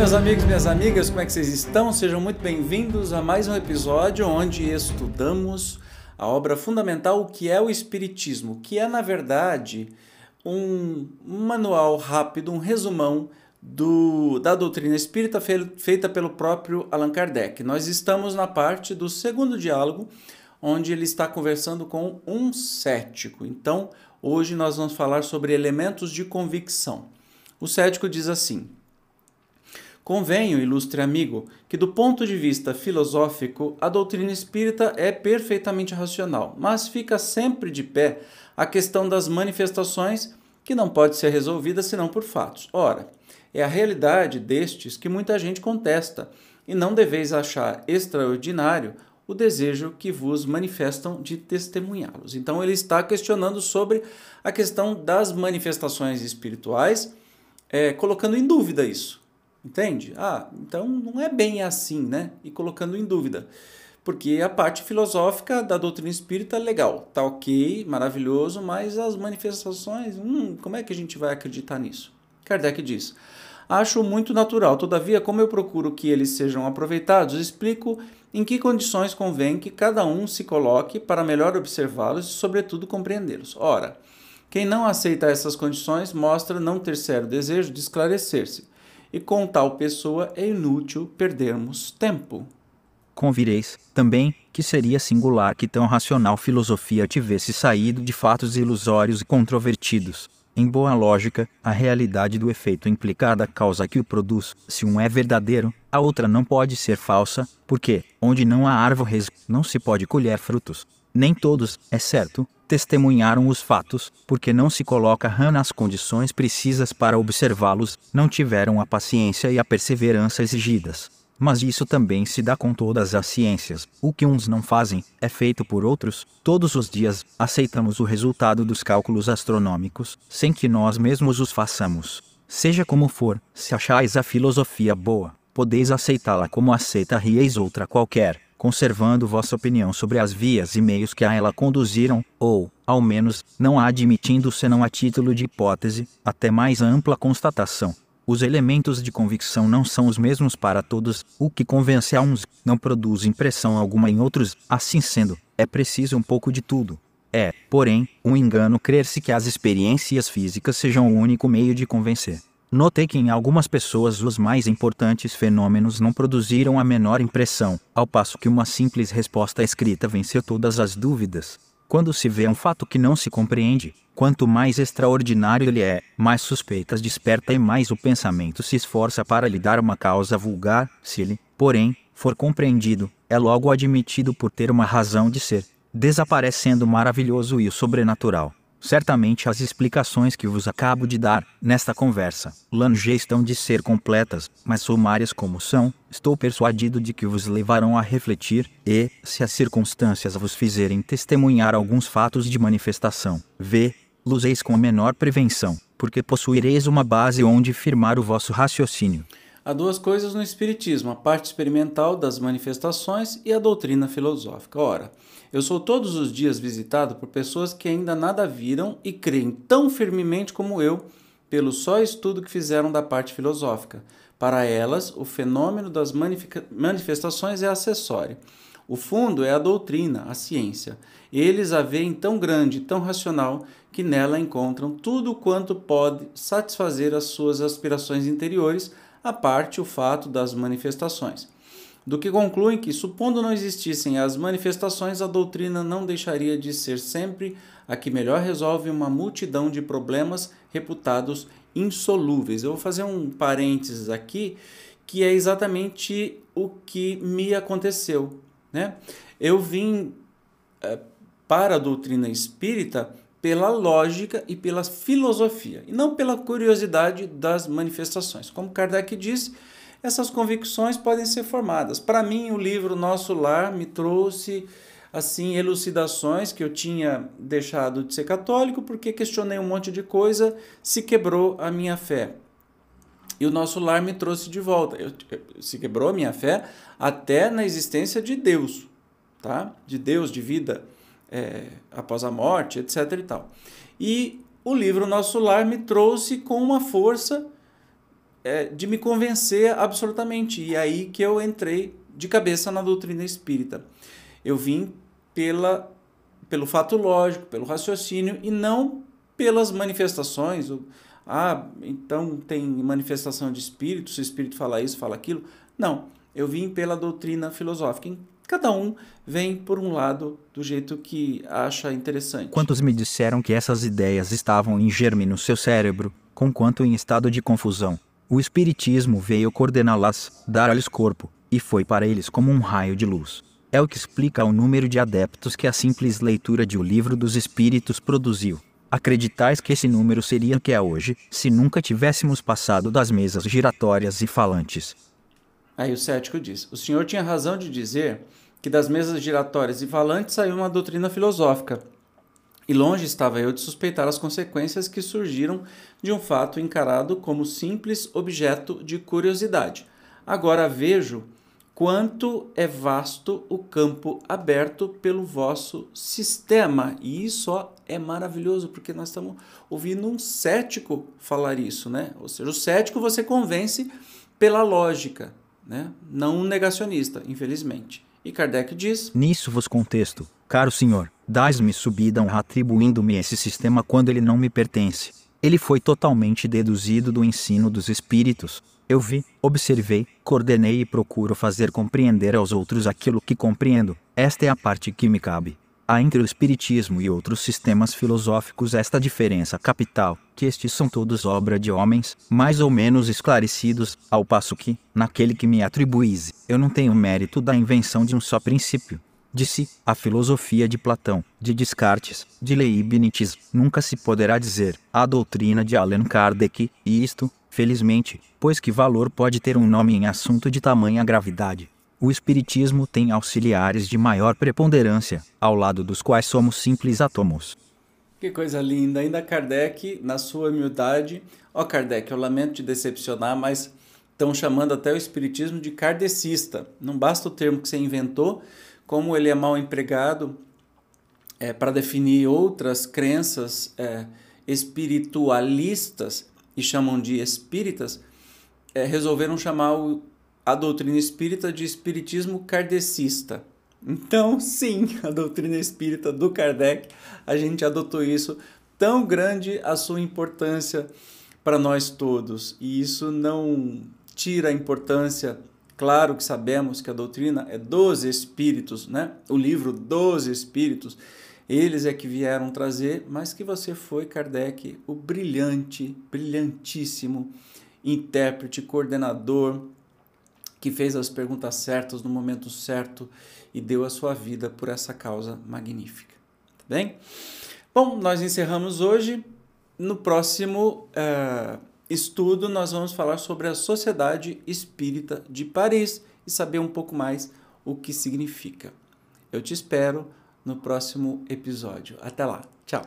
Meus amigos minhas amigas, como é que vocês estão? Sejam muito bem-vindos a mais um episódio onde estudamos a obra fundamental, o que é o Espiritismo, que é, na verdade, um manual rápido, um resumão do, da doutrina espírita feita pelo próprio Allan Kardec. Nós estamos na parte do segundo diálogo, onde ele está conversando com um cético. Então, hoje nós vamos falar sobre elementos de convicção. O cético diz assim. Convenho, ilustre amigo, que do ponto de vista filosófico, a doutrina espírita é perfeitamente racional, mas fica sempre de pé a questão das manifestações que não pode ser resolvida senão por fatos. Ora, é a realidade destes que muita gente contesta, e não deveis achar extraordinário o desejo que vos manifestam de testemunhá-los. Então ele está questionando sobre a questão das manifestações espirituais, é, colocando em dúvida isso. Entende? Ah, então não é bem assim, né? E colocando em dúvida. Porque a parte filosófica da doutrina espírita legal, tá ok, maravilhoso, mas as manifestações, hum, como é que a gente vai acreditar nisso? Kardec diz: Acho muito natural, todavia, como eu procuro que eles sejam aproveitados, explico em que condições convém que cada um se coloque para melhor observá-los e, sobretudo, compreendê-los. Ora, quem não aceita essas condições mostra não ter sério desejo de esclarecer-se e com tal pessoa é inútil perdermos tempo. Convireis, também, que seria singular que tão racional filosofia tivesse saído de fatos ilusórios e controvertidos. Em boa lógica, a realidade do efeito implica da causa que o produz. Se um é verdadeiro, a outra não pode ser falsa, porque, onde não há árvores, não se pode colher frutos. Nem todos, é certo, testemunharam os fatos, porque não se coloca rã nas condições precisas para observá-los, não tiveram a paciência e a perseverança exigidas. Mas isso também se dá com todas as ciências. O que uns não fazem, é feito por outros. Todos os dias, aceitamos o resultado dos cálculos astronômicos, sem que nós mesmos os façamos. Seja como for, se achais a filosofia boa, podeis aceitá-la como aceita rieis outra qualquer conservando vossa opinião sobre as vias e meios que a ela conduziram, ou, ao menos, não a admitindo senão a título de hipótese, até mais ampla constatação. Os elementos de convicção não são os mesmos para todos, o que convence a uns não produz impressão alguma em outros, assim sendo, é preciso um pouco de tudo. É, porém, um engano crer-se que as experiências físicas sejam o único meio de convencer. Notei que em algumas pessoas os mais importantes fenômenos não produziram a menor impressão, ao passo que uma simples resposta escrita venceu todas as dúvidas. Quando se vê um fato que não se compreende, quanto mais extraordinário ele é, mais suspeitas desperta e mais o pensamento se esforça para lhe dar uma causa vulgar. Se ele, porém, for compreendido, é logo admitido por ter uma razão de ser, desaparecendo o maravilhoso e o sobrenatural. Certamente as explicações que vos acabo de dar, nesta conversa, longe estão de ser completas, mas sumárias como são, estou persuadido de que vos levarão a refletir, e, se as circunstâncias vos fizerem testemunhar alguns fatos de manifestação, vê, luzeis com menor prevenção, porque possuireis uma base onde firmar o vosso raciocínio. Há duas coisas no Espiritismo: a parte experimental das manifestações e a doutrina filosófica. Ora, eu sou todos os dias visitado por pessoas que ainda nada viram e creem tão firmemente como eu, pelo só estudo que fizeram da parte filosófica. Para elas, o fenômeno das manifestações é acessório. O fundo é a doutrina, a ciência. Eles a veem tão grande, tão racional, que nela encontram tudo quanto pode satisfazer as suas aspirações interiores a parte o fato das manifestações. Do que concluem que, supondo não existissem as manifestações, a doutrina não deixaria de ser sempre a que melhor resolve uma multidão de problemas reputados insolúveis. Eu vou fazer um parênteses aqui, que é exatamente o que me aconteceu. Né? Eu vim é, para a doutrina espírita pela lógica e pela filosofia, e não pela curiosidade das manifestações. Como Kardec disse, essas convicções podem ser formadas. Para mim, o livro Nosso Lar me trouxe assim elucidações que eu tinha deixado de ser católico porque questionei um monte de coisa, se quebrou a minha fé. E o nosso lar me trouxe de volta. Eu, se quebrou a minha fé até na existência de Deus, tá? De Deus, de vida é, após a morte, etc. e tal. E o livro Nosso Lar me trouxe com uma força é, de me convencer absolutamente. E aí que eu entrei de cabeça na doutrina espírita. Eu vim pela, pelo fato lógico, pelo raciocínio e não pelas manifestações. Ah, então tem manifestação de espírito, se o espírito fala isso, fala aquilo. Não, eu vim pela doutrina filosófica. Cada um vem por um lado do jeito que acha interessante. Quantos me disseram que essas ideias estavam em germe no seu cérebro, conquanto em estado de confusão? O Espiritismo veio coordená-las, dar-lhes corpo, e foi para eles como um raio de luz. É o que explica o número de adeptos que a simples leitura de O Livro dos Espíritos produziu. Acreditais que esse número seria o que é hoje, se nunca tivéssemos passado das mesas giratórias e falantes. Aí o cético diz: O senhor tinha razão de dizer que das mesas giratórias e falantes saiu uma doutrina filosófica. E longe estava eu de suspeitar as consequências que surgiram de um fato encarado como simples objeto de curiosidade. Agora vejo quanto é vasto o campo aberto pelo vosso sistema. E isso é maravilhoso, porque nós estamos ouvindo um cético falar isso, né? Ou seja, o cético você convence pela lógica, né? não negacionista, infelizmente. E Kardec diz: Nisso vos contesto, caro senhor, dás-me subida atribuindo-me esse sistema quando ele não me pertence. Ele foi totalmente deduzido do ensino dos espíritos. Eu vi, observei, coordenei e procuro fazer compreender aos outros aquilo que compreendo. Esta é a parte que me cabe. Há entre o Espiritismo e outros sistemas filosóficos esta diferença capital, que estes são todos obra de homens, mais ou menos esclarecidos, ao passo que, naquele que me atribuíse, eu não tenho mérito da invenção de um só princípio. Si, a filosofia de Platão, de Descartes, de Leibniz, nunca se poderá dizer a doutrina de Allan Kardec, e isto, felizmente, pois que valor pode ter um nome em assunto de tamanha gravidade o Espiritismo tem auxiliares de maior preponderância, ao lado dos quais somos simples átomos. Que coisa linda! Ainda Kardec, na sua humildade. Ó, oh, Kardec, eu lamento te decepcionar, mas estão chamando até o Espiritismo de kardecista. Não basta o termo que você inventou, como ele é mal empregado é, para definir outras crenças é, espiritualistas e chamam de espíritas, é, resolveram chamar o a doutrina espírita de espiritismo kardecista. Então, sim, a doutrina espírita do Kardec, a gente adotou isso, tão grande a sua importância para nós todos. E isso não tira a importância, claro que sabemos que a doutrina é dos espíritos, né? O livro dos espíritos, eles é que vieram trazer, mas que você foi, Kardec, o brilhante, brilhantíssimo intérprete, coordenador, que fez as perguntas certas no momento certo e deu a sua vida por essa causa magnífica. Tá bem? Bom, nós encerramos hoje. No próximo uh, estudo, nós vamos falar sobre a Sociedade Espírita de Paris e saber um pouco mais o que significa. Eu te espero no próximo episódio. Até lá. Tchau.